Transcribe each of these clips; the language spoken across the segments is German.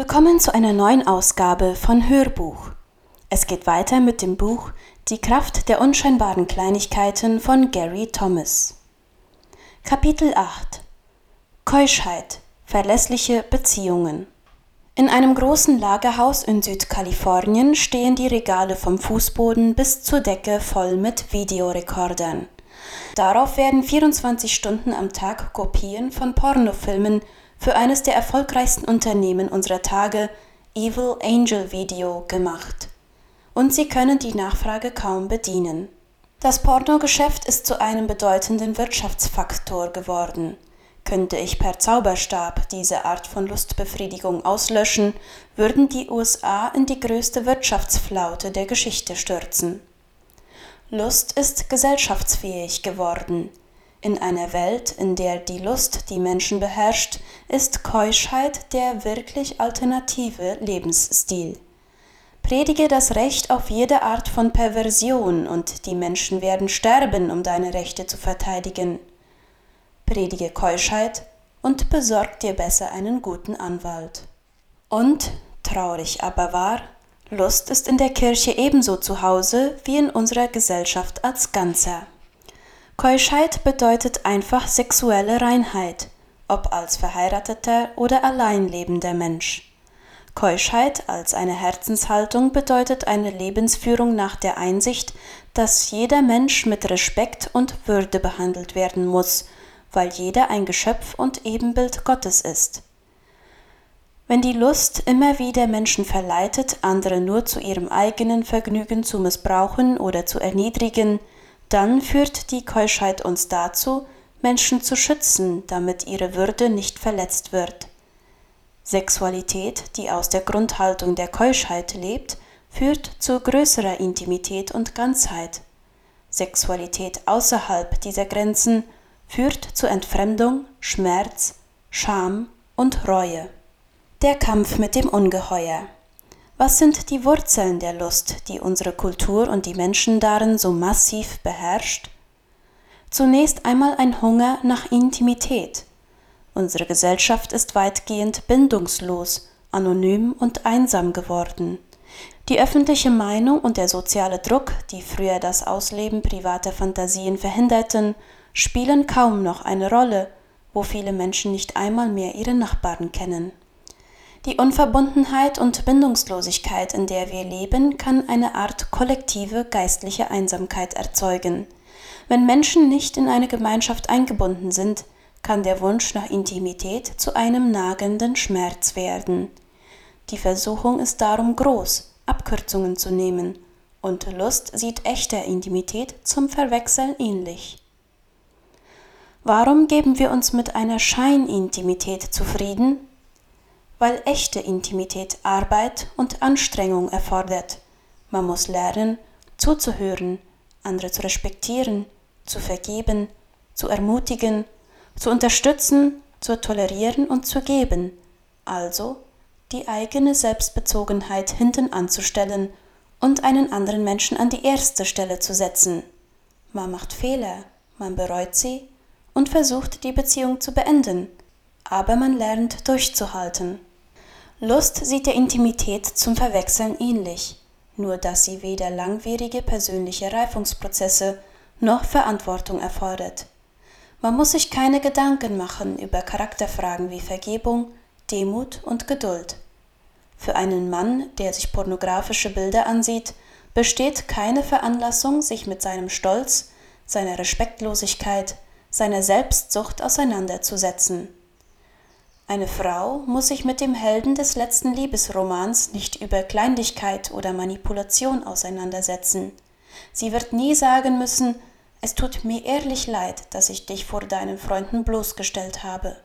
Willkommen zu einer neuen Ausgabe von Hörbuch. Es geht weiter mit dem Buch Die Kraft der unscheinbaren Kleinigkeiten von Gary Thomas. Kapitel 8 Keuschheit Verlässliche Beziehungen In einem großen Lagerhaus in Südkalifornien stehen die Regale vom Fußboden bis zur Decke voll mit Videorekordern. Darauf werden 24 Stunden am Tag Kopien von Pornofilmen für eines der erfolgreichsten Unternehmen unserer Tage, Evil Angel Video, gemacht. Und sie können die Nachfrage kaum bedienen. Das Pornogeschäft ist zu einem bedeutenden Wirtschaftsfaktor geworden. Könnte ich per Zauberstab diese Art von Lustbefriedigung auslöschen, würden die USA in die größte Wirtschaftsflaute der Geschichte stürzen. Lust ist gesellschaftsfähig geworden. In einer Welt, in der die Lust die Menschen beherrscht, ist Keuschheit der wirklich alternative Lebensstil. Predige das Recht auf jede Art von Perversion und die Menschen werden sterben, um deine Rechte zu verteidigen. Predige Keuschheit und besorg dir besser einen guten Anwalt. Und, traurig aber wahr, Lust ist in der Kirche ebenso zu Hause wie in unserer Gesellschaft als Ganzer. Keuschheit bedeutet einfach sexuelle Reinheit, ob als verheirateter oder allein lebender Mensch. Keuschheit als eine Herzenshaltung bedeutet eine Lebensführung nach der Einsicht, dass jeder Mensch mit Respekt und Würde behandelt werden muss, weil jeder ein Geschöpf und Ebenbild Gottes ist. Wenn die Lust immer wieder Menschen verleitet, andere nur zu ihrem eigenen Vergnügen zu missbrauchen oder zu erniedrigen, dann führt die Keuschheit uns dazu, Menschen zu schützen, damit ihre Würde nicht verletzt wird. Sexualität, die aus der Grundhaltung der Keuschheit lebt, führt zu größerer Intimität und Ganzheit. Sexualität außerhalb dieser Grenzen führt zu Entfremdung, Schmerz, Scham und Reue. Der Kampf mit dem Ungeheuer. Was sind die Wurzeln der Lust, die unsere Kultur und die Menschen darin so massiv beherrscht? Zunächst einmal ein Hunger nach Intimität. Unsere Gesellschaft ist weitgehend bindungslos, anonym und einsam geworden. Die öffentliche Meinung und der soziale Druck, die früher das Ausleben privater Fantasien verhinderten, spielen kaum noch eine Rolle, wo viele Menschen nicht einmal mehr ihre Nachbarn kennen. Die Unverbundenheit und Bindungslosigkeit, in der wir leben, kann eine Art kollektive geistliche Einsamkeit erzeugen. Wenn Menschen nicht in eine Gemeinschaft eingebunden sind, kann der Wunsch nach Intimität zu einem nagenden Schmerz werden. Die Versuchung ist darum groß, Abkürzungen zu nehmen, und Lust sieht echter Intimität zum Verwechseln ähnlich. Warum geben wir uns mit einer Scheinintimität zufrieden, weil echte Intimität Arbeit und Anstrengung erfordert. Man muss lernen, zuzuhören, andere zu respektieren, zu vergeben, zu ermutigen, zu unterstützen, zu tolerieren und zu geben, also die eigene Selbstbezogenheit hinten anzustellen und einen anderen Menschen an die erste Stelle zu setzen. Man macht Fehler, man bereut sie und versucht die Beziehung zu beenden, aber man lernt durchzuhalten. Lust sieht der Intimität zum Verwechseln ähnlich, nur dass sie weder langwierige persönliche Reifungsprozesse noch Verantwortung erfordert. Man muss sich keine Gedanken machen über Charakterfragen wie Vergebung, Demut und Geduld. Für einen Mann, der sich pornografische Bilder ansieht, besteht keine Veranlassung, sich mit seinem Stolz, seiner Respektlosigkeit, seiner Selbstsucht auseinanderzusetzen. Eine Frau muss sich mit dem Helden des letzten Liebesromans nicht über Kleinlichkeit oder Manipulation auseinandersetzen. Sie wird nie sagen müssen, es tut mir ehrlich leid, dass ich dich vor deinen Freunden bloßgestellt habe.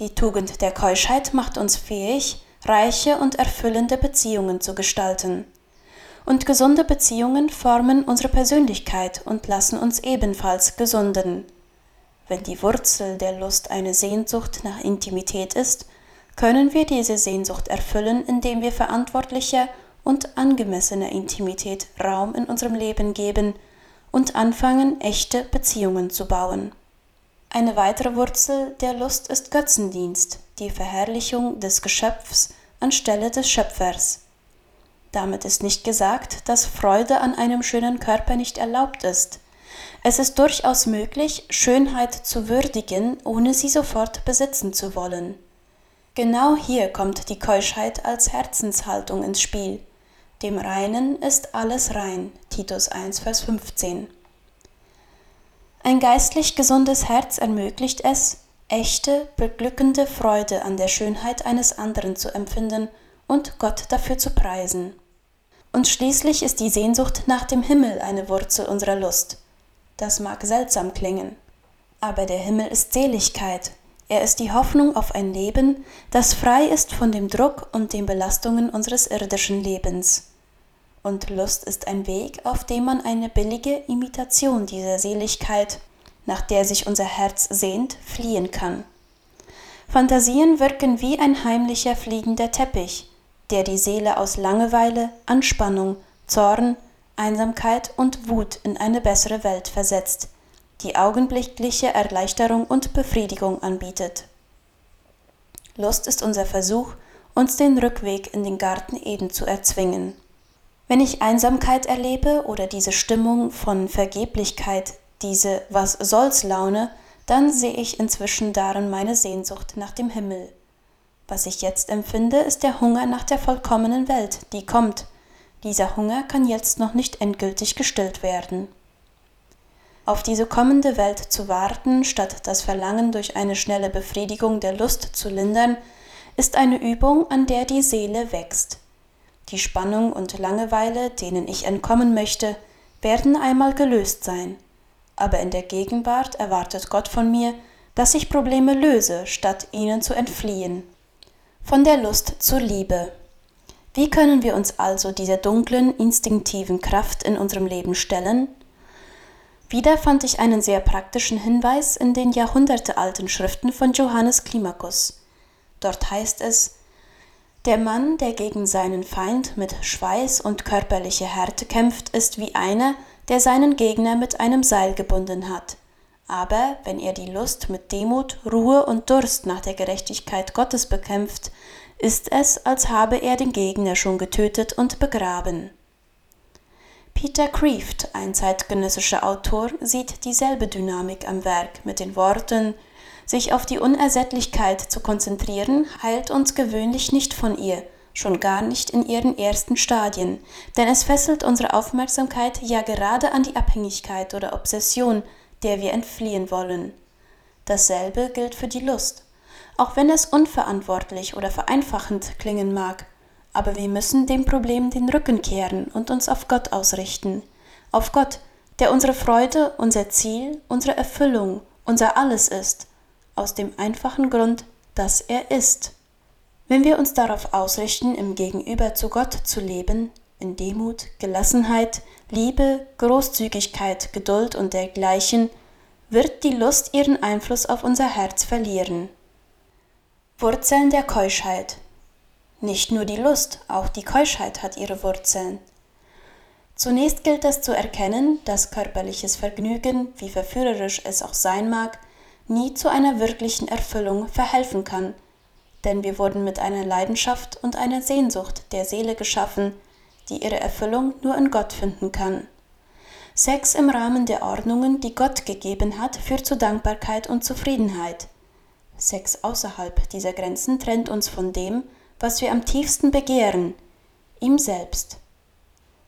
Die Tugend der Keuschheit macht uns fähig, reiche und erfüllende Beziehungen zu gestalten. Und gesunde Beziehungen formen unsere Persönlichkeit und lassen uns ebenfalls gesunden. Wenn die Wurzel der Lust eine Sehnsucht nach Intimität ist, können wir diese Sehnsucht erfüllen, indem wir verantwortlicher und angemessener Intimität Raum in unserem Leben geben und anfangen, echte Beziehungen zu bauen. Eine weitere Wurzel der Lust ist Götzendienst, die Verherrlichung des Geschöpfs anstelle des Schöpfers. Damit ist nicht gesagt, dass Freude an einem schönen Körper nicht erlaubt ist. Es ist durchaus möglich, Schönheit zu würdigen, ohne sie sofort besitzen zu wollen. Genau hier kommt die Keuschheit als Herzenshaltung ins Spiel. Dem Reinen ist alles rein. Titus 1, Vers 15. Ein geistlich gesundes Herz ermöglicht es, echte, beglückende Freude an der Schönheit eines anderen zu empfinden und Gott dafür zu preisen. Und schließlich ist die Sehnsucht nach dem Himmel eine Wurzel unserer Lust. Das mag seltsam klingen, aber der Himmel ist Seligkeit, er ist die Hoffnung auf ein Leben, das frei ist von dem Druck und den Belastungen unseres irdischen Lebens. Und Lust ist ein Weg, auf dem man eine billige Imitation dieser Seligkeit, nach der sich unser Herz sehnt, fliehen kann. Fantasien wirken wie ein heimlicher fliegender Teppich, der die Seele aus Langeweile, Anspannung, Zorn, Einsamkeit und Wut in eine bessere Welt versetzt, die augenblickliche Erleichterung und Befriedigung anbietet. Lust ist unser Versuch, uns den Rückweg in den Garten Eden zu erzwingen. Wenn ich Einsamkeit erlebe oder diese Stimmung von Vergeblichkeit, diese Was soll's Laune, dann sehe ich inzwischen darin meine Sehnsucht nach dem Himmel. Was ich jetzt empfinde, ist der Hunger nach der vollkommenen Welt, die kommt, dieser Hunger kann jetzt noch nicht endgültig gestillt werden. Auf diese kommende Welt zu warten, statt das Verlangen durch eine schnelle Befriedigung der Lust zu lindern, ist eine Übung, an der die Seele wächst. Die Spannung und Langeweile, denen ich entkommen möchte, werden einmal gelöst sein. Aber in der Gegenwart erwartet Gott von mir, dass ich Probleme löse, statt ihnen zu entfliehen. Von der Lust zur Liebe. Wie können wir uns also dieser dunklen, instinktiven Kraft in unserem Leben stellen? Wieder fand ich einen sehr praktischen Hinweis in den jahrhundertealten Schriften von Johannes Klimakus. Dort heißt es, der Mann, der gegen seinen Feind mit Schweiß und körperlicher Härte kämpft, ist wie einer, der seinen Gegner mit einem Seil gebunden hat. Aber wenn er die Lust mit Demut, Ruhe und Durst nach der Gerechtigkeit Gottes bekämpft, ist es, als habe er den Gegner schon getötet und begraben. Peter Kreeft, ein zeitgenössischer Autor, sieht dieselbe Dynamik am Werk mit den Worten Sich auf die Unersättlichkeit zu konzentrieren, heilt uns gewöhnlich nicht von ihr, schon gar nicht in ihren ersten Stadien, denn es fesselt unsere Aufmerksamkeit ja gerade an die Abhängigkeit oder Obsession, der wir entfliehen wollen. Dasselbe gilt für die Lust auch wenn es unverantwortlich oder vereinfachend klingen mag. Aber wir müssen dem Problem den Rücken kehren und uns auf Gott ausrichten. Auf Gott, der unsere Freude, unser Ziel, unsere Erfüllung, unser Alles ist. Aus dem einfachen Grund, dass er ist. Wenn wir uns darauf ausrichten, im Gegenüber zu Gott zu leben, in Demut, Gelassenheit, Liebe, Großzügigkeit, Geduld und dergleichen, wird die Lust ihren Einfluss auf unser Herz verlieren. Wurzeln der Keuschheit. Nicht nur die Lust, auch die Keuschheit hat ihre Wurzeln. Zunächst gilt es zu erkennen, dass körperliches Vergnügen, wie verführerisch es auch sein mag, nie zu einer wirklichen Erfüllung verhelfen kann, denn wir wurden mit einer Leidenschaft und einer Sehnsucht der Seele geschaffen, die ihre Erfüllung nur in Gott finden kann. Sex im Rahmen der Ordnungen, die Gott gegeben hat, führt zu Dankbarkeit und Zufriedenheit – Sex außerhalb dieser Grenzen trennt uns von dem, was wir am tiefsten begehren, ihm selbst.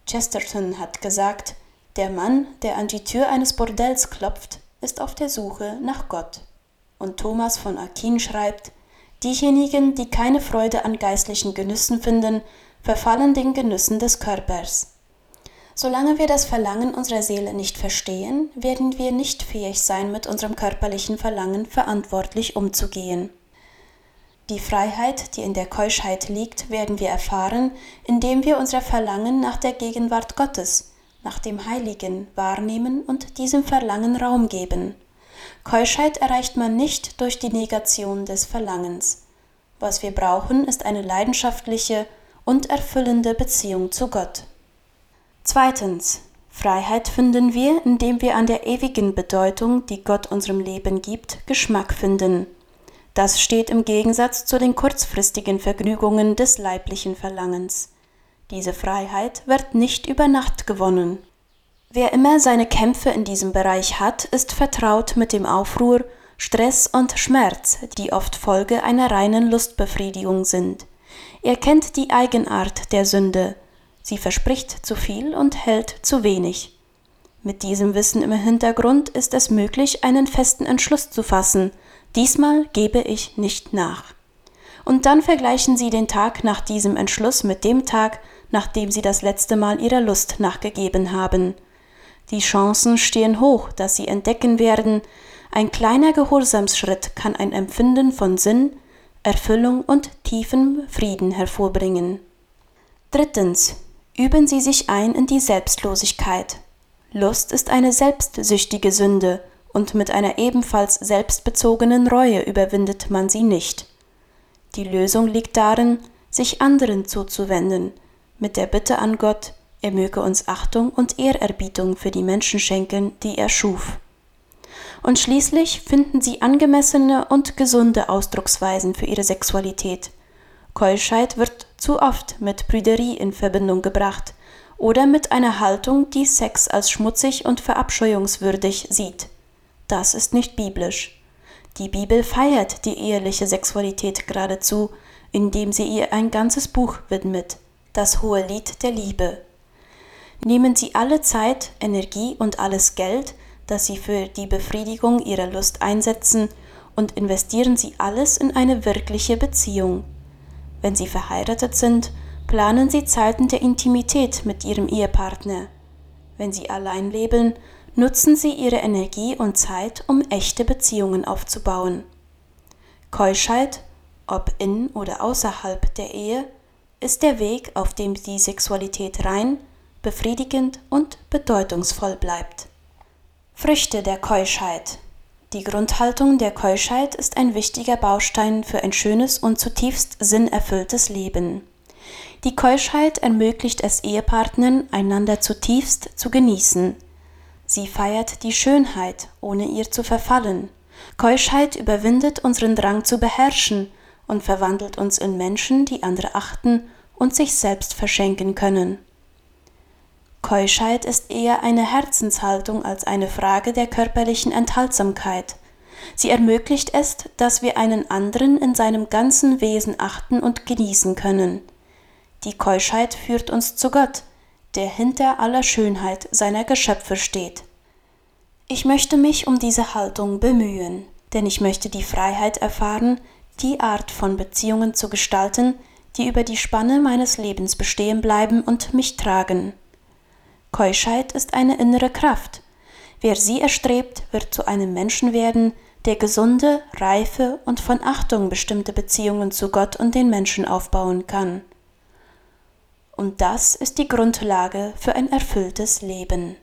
Chesterton hat gesagt, der Mann, der an die Tür eines Bordells klopft, ist auf der Suche nach Gott. Und Thomas von Aquin schreibt, diejenigen, die keine Freude an geistlichen Genüssen finden, verfallen den Genüssen des Körpers. Solange wir das Verlangen unserer Seele nicht verstehen, werden wir nicht fähig sein, mit unserem körperlichen Verlangen verantwortlich umzugehen. Die Freiheit, die in der Keuschheit liegt, werden wir erfahren, indem wir unser Verlangen nach der Gegenwart Gottes, nach dem Heiligen wahrnehmen und diesem Verlangen Raum geben. Keuschheit erreicht man nicht durch die Negation des Verlangens. Was wir brauchen, ist eine leidenschaftliche und erfüllende Beziehung zu Gott. Zweitens. Freiheit finden wir, indem wir an der ewigen Bedeutung, die Gott unserem Leben gibt, Geschmack finden. Das steht im Gegensatz zu den kurzfristigen Vergnügungen des leiblichen Verlangens. Diese Freiheit wird nicht über Nacht gewonnen. Wer immer seine Kämpfe in diesem Bereich hat, ist vertraut mit dem Aufruhr, Stress und Schmerz, die oft Folge einer reinen Lustbefriedigung sind. Er kennt die Eigenart der Sünde. Sie verspricht zu viel und hält zu wenig. Mit diesem Wissen im Hintergrund ist es möglich, einen festen Entschluss zu fassen. Diesmal gebe ich nicht nach. Und dann vergleichen Sie den Tag nach diesem Entschluss mit dem Tag, nachdem Sie das letzte Mal Ihrer Lust nachgegeben haben. Die Chancen stehen hoch, dass Sie entdecken werden, ein kleiner Gehorsamsschritt kann ein Empfinden von Sinn, Erfüllung und tiefem Frieden hervorbringen. Drittens. Üben Sie sich ein in die Selbstlosigkeit. Lust ist eine selbstsüchtige Sünde, und mit einer ebenfalls selbstbezogenen Reue überwindet man sie nicht. Die Lösung liegt darin, sich anderen zuzuwenden, mit der Bitte an Gott, er möge uns Achtung und Ehrerbietung für die Menschen schenken, die er schuf. Und schließlich finden sie angemessene und gesunde Ausdrucksweisen für ihre Sexualität. Keuschheit wird zu oft mit Prüderie in Verbindung gebracht oder mit einer Haltung, die Sex als schmutzig und verabscheuungswürdig sieht. Das ist nicht biblisch. Die Bibel feiert die eheliche Sexualität geradezu, indem sie ihr ein ganzes Buch widmet, das hohe Lied der Liebe. Nehmen Sie alle Zeit, Energie und alles Geld, das Sie für die Befriedigung Ihrer Lust einsetzen, und investieren Sie alles in eine wirkliche Beziehung. Wenn Sie verheiratet sind, planen Sie Zeiten der Intimität mit Ihrem Ehepartner. Wenn Sie allein leben, nutzen Sie Ihre Energie und Zeit, um echte Beziehungen aufzubauen. Keuschheit, ob in oder außerhalb der Ehe, ist der Weg, auf dem die Sexualität rein, befriedigend und bedeutungsvoll bleibt. Früchte der Keuschheit Die Grundhaltung der Keuschheit ist ein wichtiger Baustein für ein schönes und zutiefst sinnerfülltes Leben. Die Keuschheit ermöglicht es Ehepartnern, einander zutiefst zu genießen. Sie feiert die Schönheit, ohne ihr zu verfallen. Keuschheit überwindet unseren Drang zu beherrschen und verwandelt uns in Menschen, die andere achten und sich selbst verschenken können. Keuschheit ist eher eine Herzenshaltung als eine Frage der körperlichen Enthaltsamkeit. Sie ermöglicht es, dass wir einen anderen in seinem ganzen Wesen achten und genießen können. Die Keuschheit führt uns zu Gott, der hinter aller Schönheit seiner Geschöpfe steht. Ich möchte mich um diese Haltung bemühen, denn ich möchte die Freiheit erfahren, die Art von Beziehungen zu gestalten, die über die Spanne meines Lebens bestehen bleiben und mich tragen. Keuschheit ist eine innere Kraft. Wer sie erstrebt, wird zu einem Menschen werden, der gesunde, reife und von Achtung bestimmte Beziehungen zu Gott und den Menschen aufbauen kann. Und das ist die Grundlage für ein erfülltes Leben.